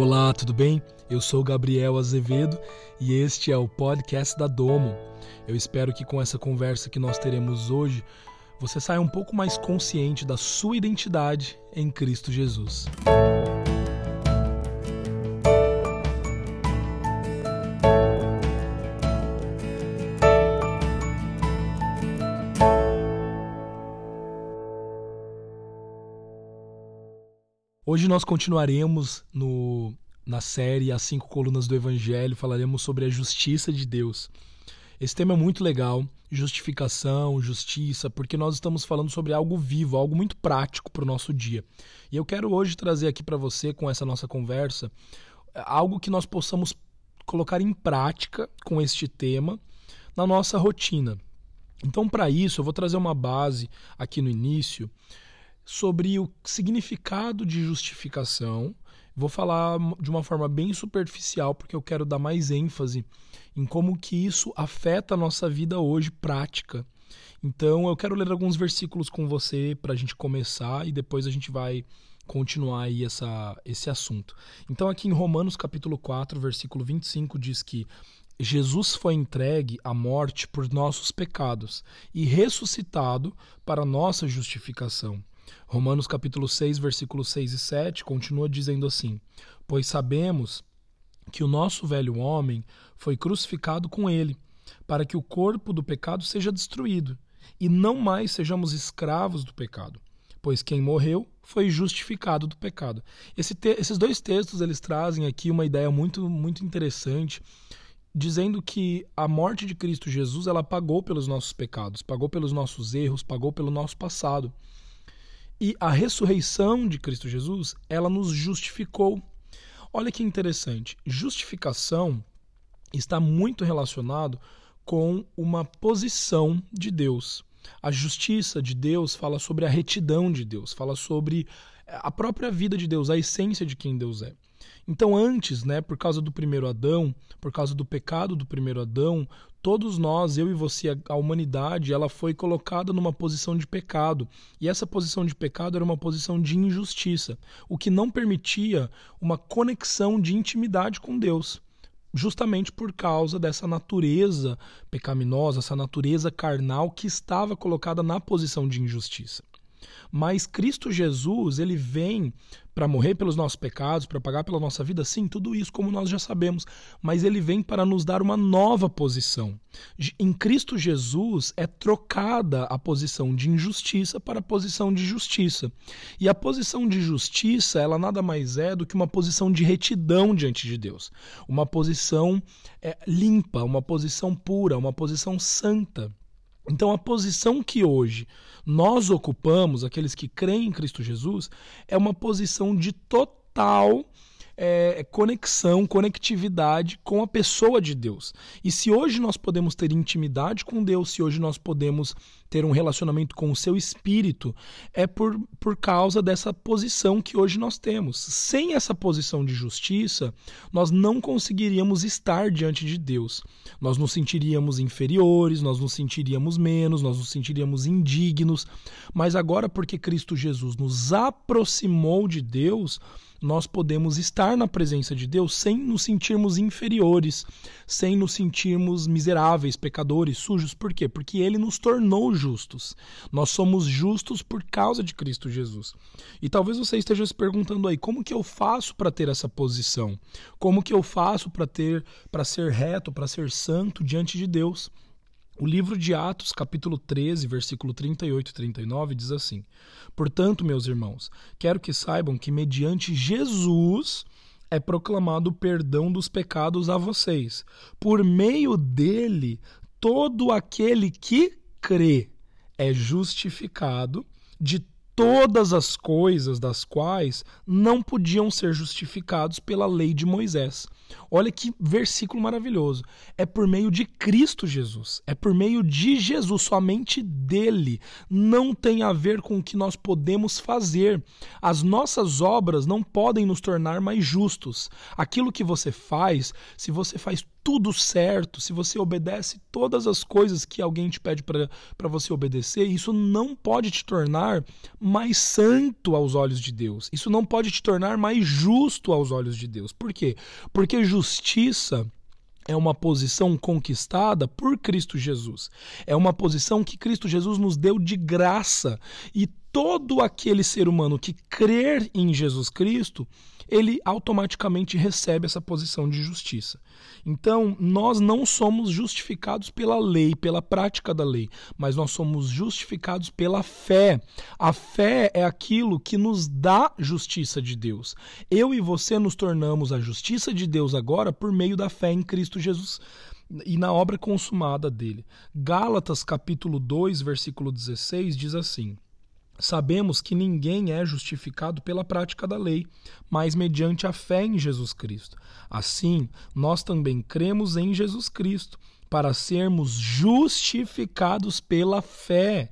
Olá, tudo bem? Eu sou Gabriel Azevedo e este é o podcast da Domo. Eu espero que com essa conversa que nós teremos hoje, você saia um pouco mais consciente da sua identidade em Cristo Jesus. Hoje nós continuaremos no, na série As Cinco Colunas do Evangelho, falaremos sobre a justiça de Deus. Esse tema é muito legal, justificação, justiça, porque nós estamos falando sobre algo vivo, algo muito prático para o nosso dia. E eu quero hoje trazer aqui para você, com essa nossa conversa, algo que nós possamos colocar em prática com este tema na nossa rotina. Então, para isso, eu vou trazer uma base aqui no início sobre o significado de justificação. Vou falar de uma forma bem superficial, porque eu quero dar mais ênfase em como que isso afeta a nossa vida hoje prática. Então eu quero ler alguns versículos com você para a gente começar e depois a gente vai continuar aí essa, esse assunto. Então aqui em Romanos capítulo 4, versículo 25 diz que Jesus foi entregue à morte por nossos pecados e ressuscitado para nossa justificação. Romanos capítulo 6, versículos 6 e 7 continua dizendo assim: Pois sabemos que o nosso velho homem foi crucificado com ele, para que o corpo do pecado seja destruído, e não mais sejamos escravos do pecado. Pois quem morreu foi justificado do pecado. Esse esses dois textos eles trazem aqui uma ideia muito muito interessante, dizendo que a morte de Cristo Jesus ela pagou pelos nossos pecados, pagou pelos nossos erros, pagou pelo nosso passado. E a ressurreição de Cristo Jesus, ela nos justificou. Olha que interessante. Justificação está muito relacionado com uma posição de Deus. A justiça de Deus fala sobre a retidão de Deus, fala sobre a própria vida de Deus, a essência de quem Deus é. Então, antes, né, por causa do primeiro Adão, por causa do pecado do primeiro Adão, todos nós, eu e você, a humanidade, ela foi colocada numa posição de pecado. E essa posição de pecado era uma posição de injustiça, o que não permitia uma conexão de intimidade com Deus. Justamente por causa dessa natureza pecaminosa, essa natureza carnal que estava colocada na posição de injustiça. Mas Cristo Jesus, ele vem para morrer pelos nossos pecados, para pagar pela nossa vida, sim, tudo isso como nós já sabemos, mas ele vem para nos dar uma nova posição. Em Cristo Jesus é trocada a posição de injustiça para a posição de justiça. E a posição de justiça, ela nada mais é do que uma posição de retidão diante de Deus, uma posição é, limpa, uma posição pura, uma posição santa. Então, a posição que hoje nós ocupamos, aqueles que creem em Cristo Jesus, é uma posição de total é, conexão, conectividade com a pessoa de Deus. E se hoje nós podemos ter intimidade com Deus, se hoje nós podemos ter um relacionamento com o seu espírito, é por, por causa dessa posição que hoje nós temos. Sem essa posição de justiça, nós não conseguiríamos estar diante de Deus. Nós nos sentiríamos inferiores, nós nos sentiríamos menos, nós nos sentiríamos indignos. Mas agora, porque Cristo Jesus nos aproximou de Deus, nós podemos estar na presença de Deus sem nos sentirmos inferiores, sem nos sentirmos miseráveis, pecadores, sujos. Por quê? Porque ele nos tornou justos. Nós somos justos por causa de Cristo Jesus. E talvez você esteja se perguntando aí, como que eu faço para ter essa posição? Como que eu faço para ter para ser reto, para ser santo diante de Deus? O livro de Atos, capítulo 13, versículo 38 e 39 diz assim: Portanto, meus irmãos, quero que saibam que mediante Jesus é proclamado o perdão dos pecados a vocês. Por meio dele, todo aquele que crê é justificado de todas as coisas das quais não podiam ser justificados pela lei de Moisés. Olha que versículo maravilhoso. É por meio de Cristo Jesus. É por meio de Jesus, somente dele. Não tem a ver com o que nós podemos fazer. As nossas obras não podem nos tornar mais justos. Aquilo que você faz, se você faz tudo certo, se você obedece todas as coisas que alguém te pede para você obedecer, isso não pode te tornar mais santo aos olhos de Deus. Isso não pode te tornar mais justo aos olhos de Deus. Por quê? Porque justiça é uma posição conquistada por Cristo Jesus. É uma posição que Cristo Jesus nos deu de graça. E todo aquele ser humano que crer em Jesus Cristo, ele automaticamente recebe essa posição de justiça. Então, nós não somos justificados pela lei, pela prática da lei, mas nós somos justificados pela fé. A fé é aquilo que nos dá justiça de Deus. Eu e você nos tornamos a justiça de Deus agora por meio da fé em Cristo Jesus e na obra consumada dele. Gálatas capítulo 2, versículo 16 diz assim: Sabemos que ninguém é justificado pela prática da lei, mas mediante a fé em Jesus Cristo. Assim, nós também cremos em Jesus Cristo para sermos justificados pela fé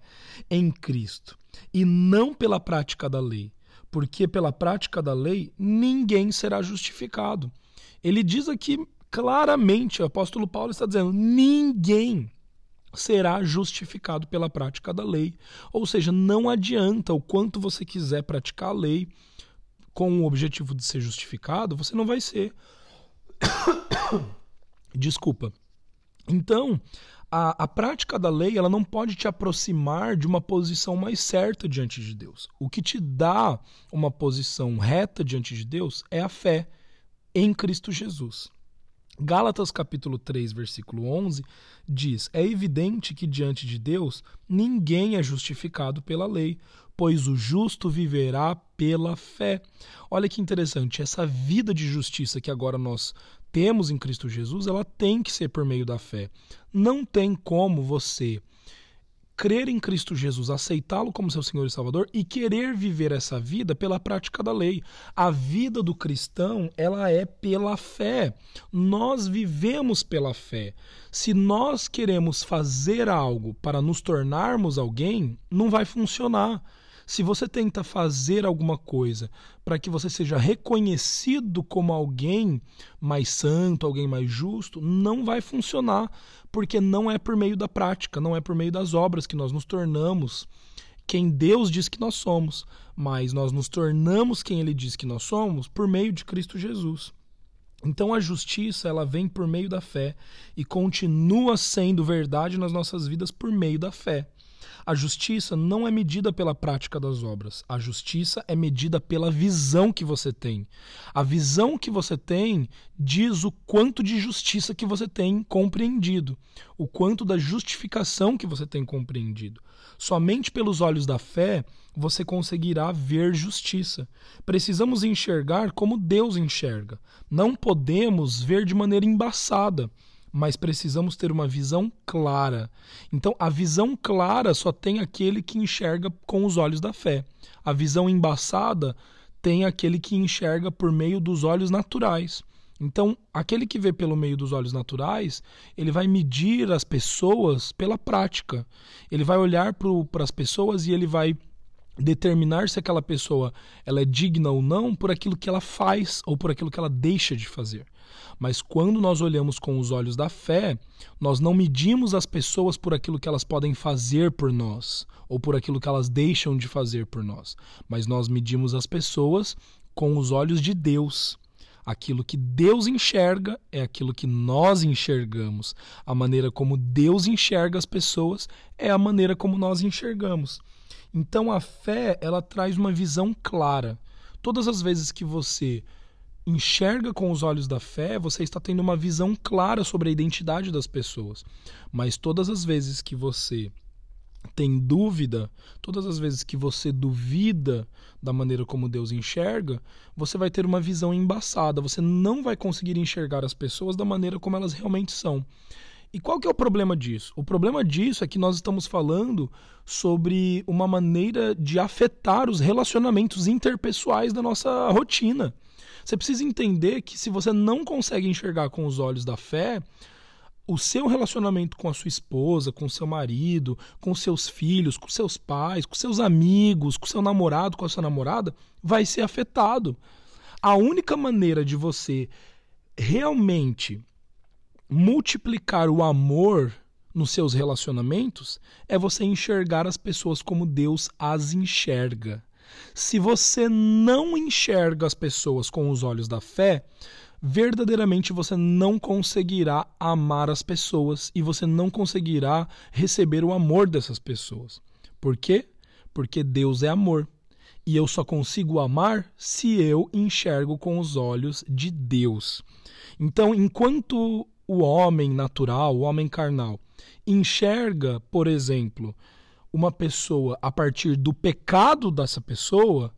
em Cristo e não pela prática da lei, porque pela prática da lei ninguém será justificado. Ele diz aqui claramente, o apóstolo Paulo está dizendo: ninguém será justificado pela prática da lei. Ou seja, não adianta o quanto você quiser praticar a lei com o objetivo de ser justificado, você não vai ser. Desculpa. Então, a, a prática da lei ela não pode te aproximar de uma posição mais certa diante de Deus. O que te dá uma posição reta diante de Deus é a fé em Cristo Jesus. Gálatas capítulo 3, versículo 11 diz: É evidente que diante de Deus ninguém é justificado pela lei, pois o justo viverá pela fé. Olha que interessante, essa vida de justiça que agora nós temos em Cristo Jesus, ela tem que ser por meio da fé. Não tem como você crer em Cristo Jesus, aceitá-lo como seu Senhor e Salvador e querer viver essa vida pela prática da lei. A vida do cristão, ela é pela fé. Nós vivemos pela fé. Se nós queremos fazer algo para nos tornarmos alguém, não vai funcionar. Se você tenta fazer alguma coisa para que você seja reconhecido como alguém mais santo, alguém mais justo, não vai funcionar, porque não é por meio da prática, não é por meio das obras que nós nos tornamos quem Deus diz que nós somos, mas nós nos tornamos quem ele diz que nós somos por meio de Cristo Jesus. Então a justiça, ela vem por meio da fé e continua sendo verdade nas nossas vidas por meio da fé. A justiça não é medida pela prática das obras. A justiça é medida pela visão que você tem. A visão que você tem diz o quanto de justiça que você tem compreendido, o quanto da justificação que você tem compreendido. Somente pelos olhos da fé você conseguirá ver justiça. Precisamos enxergar como Deus enxerga. Não podemos ver de maneira embaçada mas precisamos ter uma visão clara. Então, a visão clara só tem aquele que enxerga com os olhos da fé. A visão embaçada tem aquele que enxerga por meio dos olhos naturais. Então, aquele que vê pelo meio dos olhos naturais, ele vai medir as pessoas pela prática. Ele vai olhar para as pessoas e ele vai determinar se aquela pessoa ela é digna ou não por aquilo que ela faz ou por aquilo que ela deixa de fazer. Mas quando nós olhamos com os olhos da fé, nós não medimos as pessoas por aquilo que elas podem fazer por nós ou por aquilo que elas deixam de fazer por nós, mas nós medimos as pessoas com os olhos de Deus. Aquilo que Deus enxerga é aquilo que nós enxergamos. A maneira como Deus enxerga as pessoas é a maneira como nós enxergamos. Então a fé, ela traz uma visão clara. Todas as vezes que você enxerga com os olhos da fé, você está tendo uma visão clara sobre a identidade das pessoas. Mas todas as vezes que você tem dúvida, todas as vezes que você duvida da maneira como Deus enxerga, você vai ter uma visão embaçada, você não vai conseguir enxergar as pessoas da maneira como elas realmente são. E qual que é o problema disso? O problema disso é que nós estamos falando sobre uma maneira de afetar os relacionamentos interpessoais da nossa rotina. Você precisa entender que se você não consegue enxergar com os olhos da fé, o seu relacionamento com a sua esposa, com seu marido, com seus filhos, com seus pais, com seus amigos, com seu namorado, com a sua namorada, vai ser afetado. A única maneira de você realmente multiplicar o amor nos seus relacionamentos é você enxergar as pessoas como Deus as enxerga. Se você não enxerga as pessoas com os olhos da fé, verdadeiramente você não conseguirá amar as pessoas e você não conseguirá receber o amor dessas pessoas. Por quê? Porque Deus é amor. E eu só consigo amar se eu enxergo com os olhos de Deus. Então, enquanto o homem natural, o homem carnal, enxerga, por exemplo, uma pessoa a partir do pecado dessa pessoa,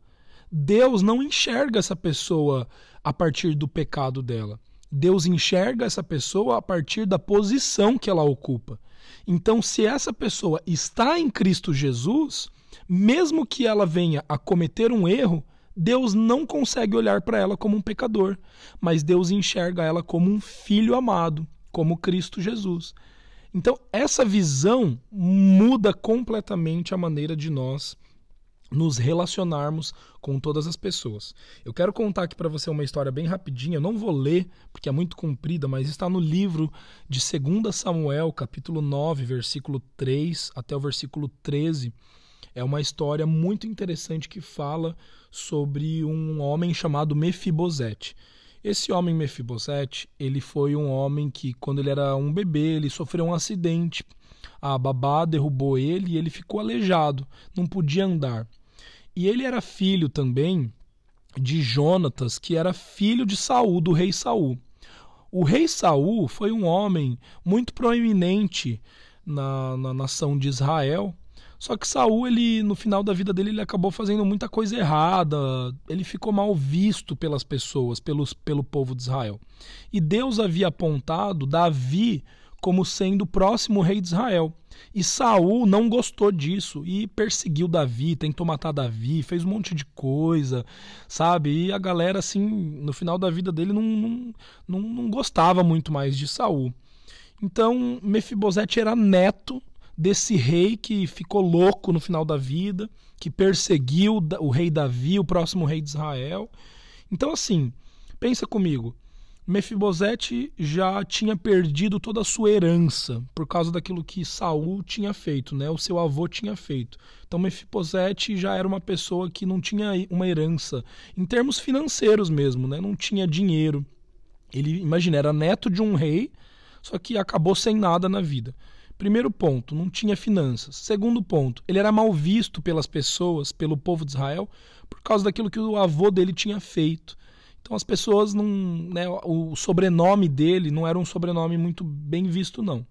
Deus não enxerga essa pessoa a partir do pecado dela. Deus enxerga essa pessoa a partir da posição que ela ocupa. Então, se essa pessoa está em Cristo Jesus, mesmo que ela venha a cometer um erro, Deus não consegue olhar para ela como um pecador, mas Deus enxerga ela como um filho amado, como Cristo Jesus. Então, essa visão muda completamente a maneira de nós nos relacionarmos com todas as pessoas. Eu quero contar aqui para você uma história bem rapidinha, eu não vou ler porque é muito comprida, mas está no livro de 2 Samuel, capítulo 9, versículo 3 até o versículo 13. É uma história muito interessante que fala sobre um homem chamado Mefibosete. Esse homem Mefibosete, ele foi um homem que quando ele era um bebê, ele sofreu um acidente. A babá derrubou ele e ele ficou aleijado, não podia andar. E ele era filho também de Jonatas, que era filho de Saul, do rei Saul. O rei Saul foi um homem muito proeminente na, na nação de Israel. Só que Saul, ele no final da vida dele, ele acabou fazendo muita coisa errada. Ele ficou mal visto pelas pessoas, pelos, pelo povo de Israel. E Deus havia apontado Davi como sendo o próximo rei de Israel. E Saul não gostou disso e perseguiu Davi, tentou matar Davi, fez um monte de coisa, sabe? E a galera, assim, no final da vida dele não, não, não, não gostava muito mais de Saul. Então, Mefibosete era neto desse rei que ficou louco no final da vida, que perseguiu o rei Davi, o próximo rei de Israel. Então, assim, pensa comigo. Mefibosete já tinha perdido toda a sua herança por causa daquilo que Saul tinha feito, né? O seu avô tinha feito. Então Mefibosete já era uma pessoa que não tinha uma herança em termos financeiros mesmo, né? Não tinha dinheiro. Ele, imagina, era neto de um rei, só que acabou sem nada na vida. Primeiro ponto, não tinha finanças. Segundo ponto, ele era mal visto pelas pessoas, pelo povo de Israel, por causa daquilo que o avô dele tinha feito. Então as pessoas não. Né, o sobrenome dele não era um sobrenome muito bem visto, não.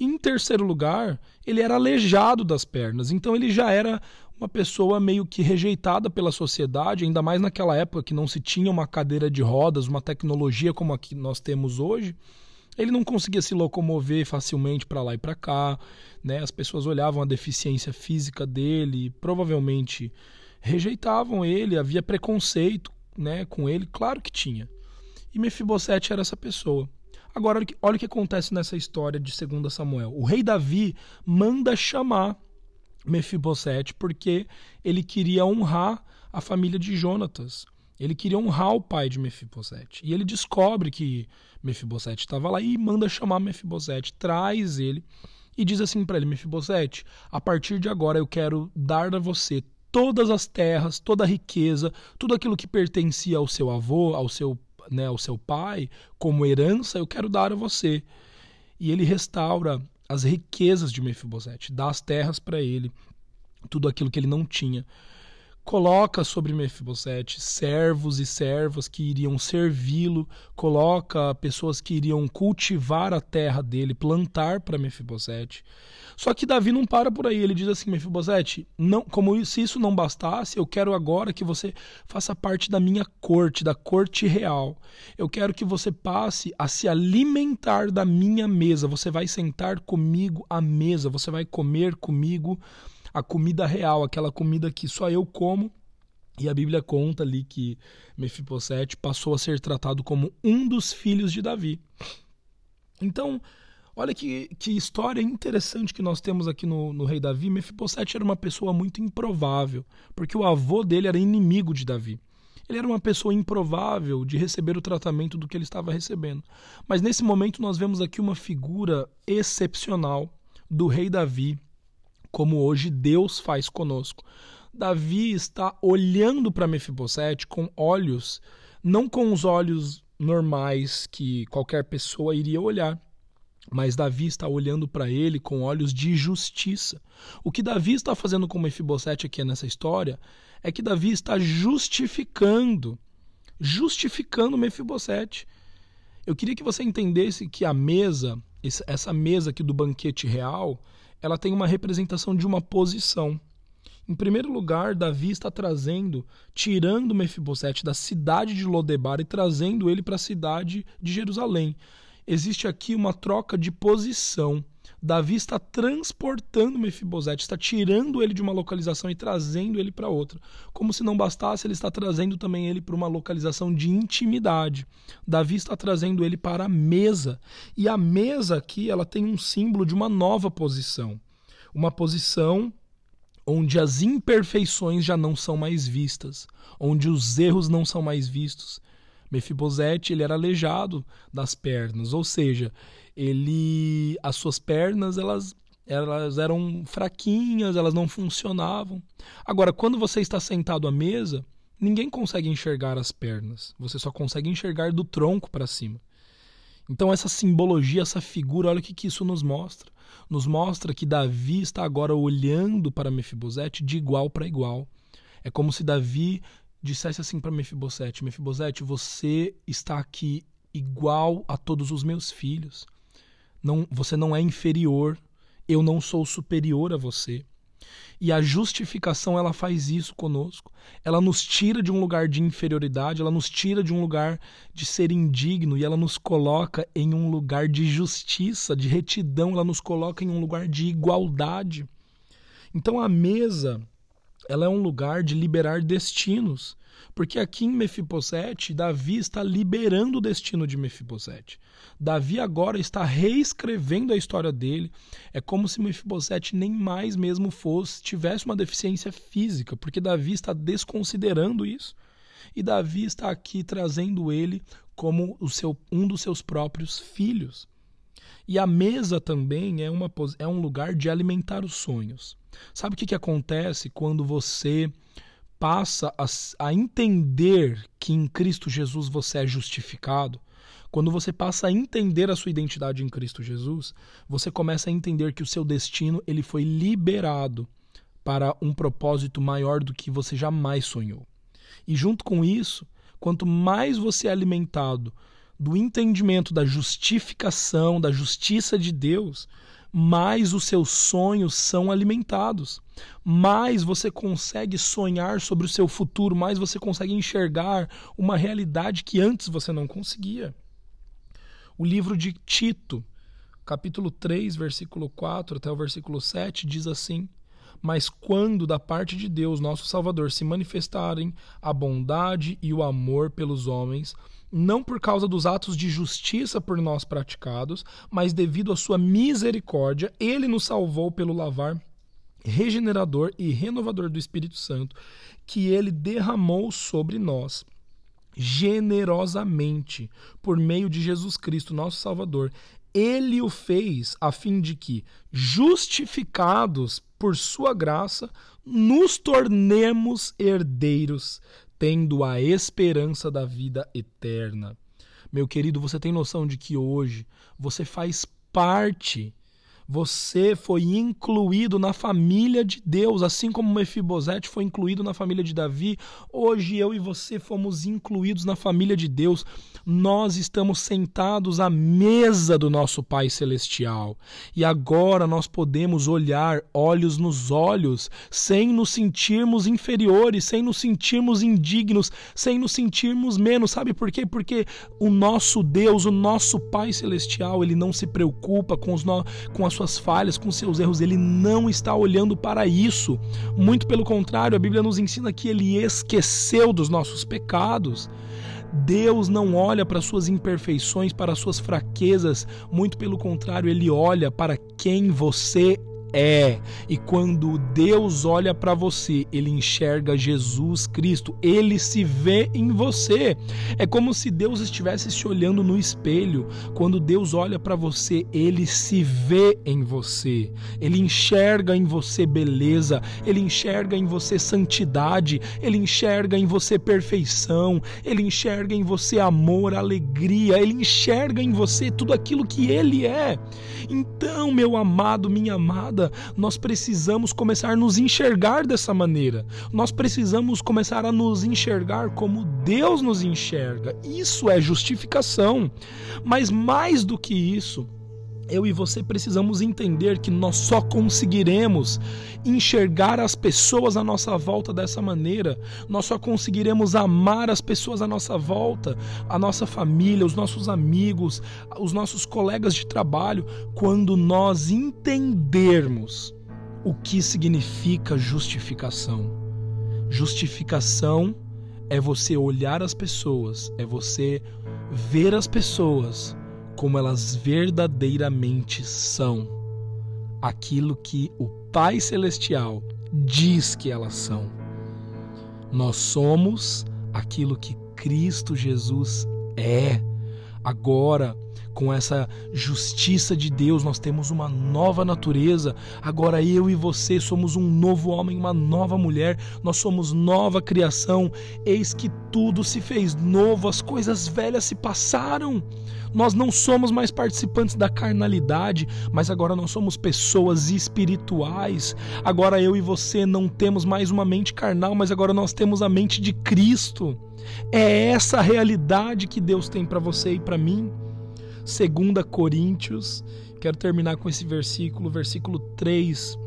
Em terceiro lugar, ele era aleijado das pernas. Então ele já era uma pessoa meio que rejeitada pela sociedade, ainda mais naquela época que não se tinha uma cadeira de rodas, uma tecnologia como a que nós temos hoje. Ele não conseguia se locomover facilmente para lá e para cá, né? As pessoas olhavam a deficiência física dele, provavelmente rejeitavam ele, havia preconceito né, com ele? Claro que tinha. E Mefibosete era essa pessoa. Agora, olha o que acontece nessa história de 2 Samuel. O rei Davi manda chamar Mefibosete porque ele queria honrar a família de Jonatas. Ele queria honrar o pai de Mefibosete. E ele descobre que Mefibosete estava lá e manda chamar Mefibosete, traz ele e diz assim para ele: Mefibosete, a partir de agora eu quero dar a você todas as terras, toda a riqueza, tudo aquilo que pertencia ao seu avô, ao seu, né, ao seu pai, como herança, eu quero dar a você. E ele restaura as riquezas de Mefibosete, dá as terras para ele, tudo aquilo que ele não tinha coloca sobre Mefibosete servos e servas que iriam servi-lo, coloca pessoas que iriam cultivar a terra dele, plantar para Mefibosete. Só que Davi não para por aí, ele diz assim: Mefibosete, não, como se isso não bastasse, eu quero agora que você faça parte da minha corte, da corte real. Eu quero que você passe a se alimentar da minha mesa. Você vai sentar comigo à mesa, você vai comer comigo a comida real, aquela comida que só eu como. E a Bíblia conta ali que Mefibosete passou a ser tratado como um dos filhos de Davi. Então, olha que, que história interessante que nós temos aqui no, no rei Davi. Mefibosete era uma pessoa muito improvável, porque o avô dele era inimigo de Davi. Ele era uma pessoa improvável de receber o tratamento do que ele estava recebendo. Mas nesse momento nós vemos aqui uma figura excepcional do rei Davi, como hoje Deus faz conosco. Davi está olhando para Mefibosete com olhos, não com os olhos normais que qualquer pessoa iria olhar, mas Davi está olhando para ele com olhos de justiça. O que Davi está fazendo com Mefibosete aqui nessa história é que Davi está justificando, justificando Mefibosete. Eu queria que você entendesse que a mesa, essa mesa aqui do banquete real, ela tem uma representação de uma posição. Em primeiro lugar, Davi está trazendo, tirando Mefibosete da cidade de Lodebar e trazendo ele para a cidade de Jerusalém existe aqui uma troca de posição. Davi está transportando Mefibosete, está tirando ele de uma localização e trazendo ele para outra. Como se não bastasse, ele está trazendo também ele para uma localização de intimidade. Davi está trazendo ele para a mesa. E a mesa aqui, ela tem um símbolo de uma nova posição. Uma posição onde as imperfeições já não são mais vistas, onde os erros não são mais vistos, Mefibosete ele era aleijado das pernas, ou seja, ele as suas pernas elas elas eram fraquinhas, elas não funcionavam. Agora, quando você está sentado à mesa, ninguém consegue enxergar as pernas. Você só consegue enxergar do tronco para cima. Então essa simbologia, essa figura, olha o que, que isso nos mostra. Nos mostra que Davi está agora olhando para Mefibosete de igual para igual. É como se Davi dissesse assim para Mefibosete: Mefibosete, você está aqui igual a todos os meus filhos. Não, você não é inferior, eu não sou superior a você. E a justificação ela faz isso conosco. Ela nos tira de um lugar de inferioridade, ela nos tira de um lugar de ser indigno e ela nos coloca em um lugar de justiça, de retidão, ela nos coloca em um lugar de igualdade. Então a mesa ela é um lugar de liberar destinos. Porque aqui em Mefibosete, Davi está liberando o destino de Mefibosete. Davi agora está reescrevendo a história dele. É como se Mefibosete nem mais mesmo fosse, tivesse uma deficiência física, porque Davi está desconsiderando isso. E Davi está aqui trazendo ele como o seu, um dos seus próprios filhos. E a mesa também é, uma, é um lugar de alimentar os sonhos. Sabe o que, que acontece quando você passa a, a entender que em Cristo Jesus você é justificado? Quando você passa a entender a sua identidade em Cristo Jesus, você começa a entender que o seu destino ele foi liberado para um propósito maior do que você jamais sonhou. E junto com isso, quanto mais você é alimentado do entendimento da justificação, da justiça de Deus, mais os seus sonhos são alimentados, mais você consegue sonhar sobre o seu futuro, mais você consegue enxergar uma realidade que antes você não conseguia. O livro de Tito, capítulo 3, versículo 4 até o versículo 7, diz assim: Mas quando da parte de Deus, nosso Salvador, se manifestarem a bondade e o amor pelos homens, não por causa dos atos de justiça por nós praticados, mas devido à sua misericórdia, ele nos salvou pelo lavar regenerador e renovador do Espírito Santo, que ele derramou sobre nós generosamente por meio de Jesus Cristo, nosso Salvador. Ele o fez a fim de que, justificados por sua graça, nos tornemos herdeiros tendo a esperança da vida eterna. Meu querido, você tem noção de que hoje você faz parte você foi incluído na família de Deus, assim como Mefibosete foi incluído na família de Davi. Hoje eu e você fomos incluídos na família de Deus. Nós estamos sentados à mesa do nosso Pai celestial. E agora nós podemos olhar olhos nos olhos, sem nos sentirmos inferiores, sem nos sentirmos indignos, sem nos sentirmos menos. Sabe por quê? Porque o nosso Deus, o nosso Pai celestial, ele não se preocupa com os no... com as suas falhas, com seus erros, ele não está olhando para isso. Muito pelo contrário, a Bíblia nos ensina que ele esqueceu dos nossos pecados. Deus não olha para suas imperfeições, para suas fraquezas, muito pelo contrário, ele olha para quem você é. E quando Deus olha para você, ele enxerga Jesus Cristo, ele se vê em você. É como se Deus estivesse se olhando no espelho. Quando Deus olha para você, ele se vê em você. Ele enxerga em você beleza, ele enxerga em você santidade, ele enxerga em você perfeição, ele enxerga em você amor, alegria, ele enxerga em você tudo aquilo que ele é. Então, meu amado, minha amada, nós precisamos começar a nos enxergar dessa maneira. Nós precisamos começar a nos enxergar como Deus nos enxerga. Isso é justificação. Mas mais do que isso, eu e você precisamos entender que nós só conseguiremos enxergar as pessoas à nossa volta dessa maneira, nós só conseguiremos amar as pessoas à nossa volta, a nossa família, os nossos amigos, os nossos colegas de trabalho, quando nós entendermos o que significa justificação. Justificação é você olhar as pessoas, é você ver as pessoas como elas verdadeiramente são, aquilo que o Pai Celestial diz que elas são. Nós somos aquilo que Cristo Jesus é. Agora, com essa justiça de Deus, nós temos uma nova natureza. Agora eu e você somos um novo homem, uma nova mulher. Nós somos nova criação. Eis que tudo se fez novo, as coisas velhas se passaram. Nós não somos mais participantes da carnalidade, mas agora nós somos pessoas espirituais. Agora eu e você não temos mais uma mente carnal, mas agora nós temos a mente de Cristo. É essa a realidade que Deus tem para você e para mim. 2 Coríntios, quero terminar com esse versículo, versículo 3.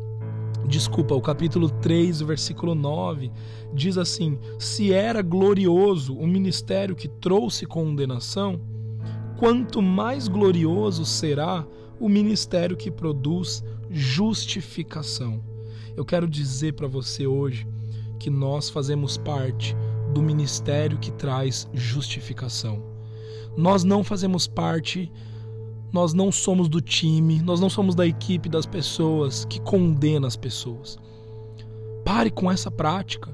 Desculpa, o capítulo 3, o versículo 9, diz assim: Se era glorioso o ministério que trouxe condenação, quanto mais glorioso será o ministério que produz justificação. Eu quero dizer para você hoje que nós fazemos parte do ministério que traz justificação. Nós não fazemos parte, nós não somos do time, nós não somos da equipe das pessoas que condena as pessoas. Pare com essa prática.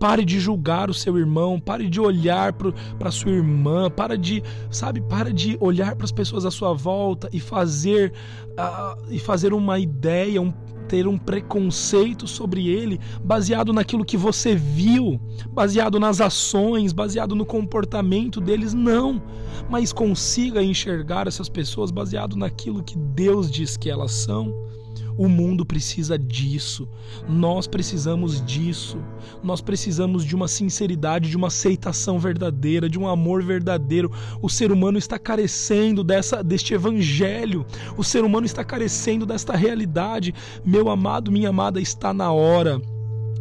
Pare de julgar o seu irmão, pare de olhar para sua irmã, para de, sabe, para de olhar para as pessoas à sua volta e fazer uh, e fazer uma ideia, um, ter um preconceito sobre ele baseado naquilo que você viu, baseado nas ações, baseado no comportamento deles, não. Mas consiga enxergar essas pessoas baseado naquilo que Deus diz que elas são o mundo precisa disso. Nós precisamos disso. Nós precisamos de uma sinceridade, de uma aceitação verdadeira, de um amor verdadeiro. O ser humano está carecendo dessa deste evangelho. O ser humano está carecendo desta realidade. Meu amado, minha amada, está na hora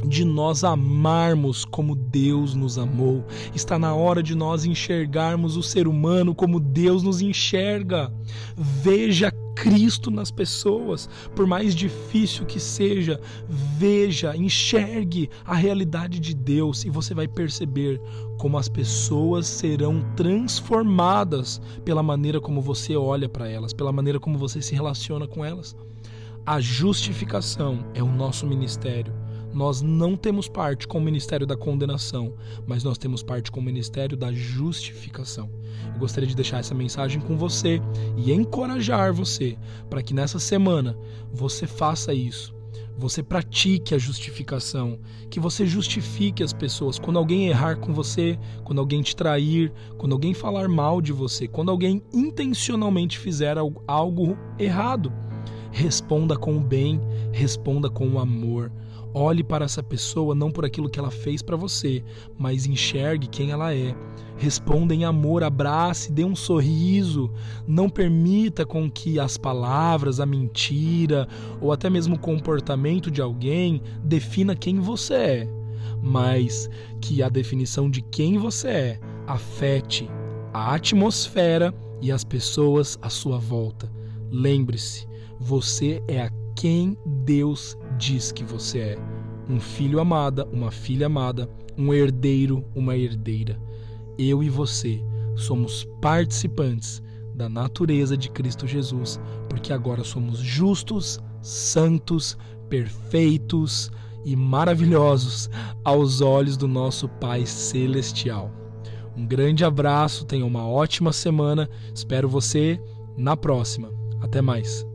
de nós amarmos como Deus nos amou. Está na hora de nós enxergarmos o ser humano como Deus nos enxerga. Veja Cristo nas pessoas, por mais difícil que seja, veja, enxergue a realidade de Deus e você vai perceber como as pessoas serão transformadas pela maneira como você olha para elas, pela maneira como você se relaciona com elas. A justificação é o nosso ministério nós não temos parte com o ministério da condenação, mas nós temos parte com o ministério da justificação. Eu gostaria de deixar essa mensagem com você e encorajar você para que nessa semana você faça isso. Você pratique a justificação, que você justifique as pessoas. Quando alguém errar com você, quando alguém te trair, quando alguém falar mal de você, quando alguém intencionalmente fizer algo errado, responda com o bem, responda com o amor Olhe para essa pessoa não por aquilo que ela fez para você, mas enxergue quem ela é. Responda em amor, abrace, dê um sorriso. Não permita com que as palavras, a mentira ou até mesmo o comportamento de alguém defina quem você é, mas que a definição de quem você é afete a atmosfera e as pessoas à sua volta. Lembre-se, você é a quem Deus diz que você é um filho amada, uma filha amada, um herdeiro, uma herdeira. Eu e você somos participantes da natureza de Cristo Jesus, porque agora somos justos, santos, perfeitos e maravilhosos aos olhos do nosso Pai Celestial. Um grande abraço, tenha uma ótima semana, espero você na próxima. Até mais!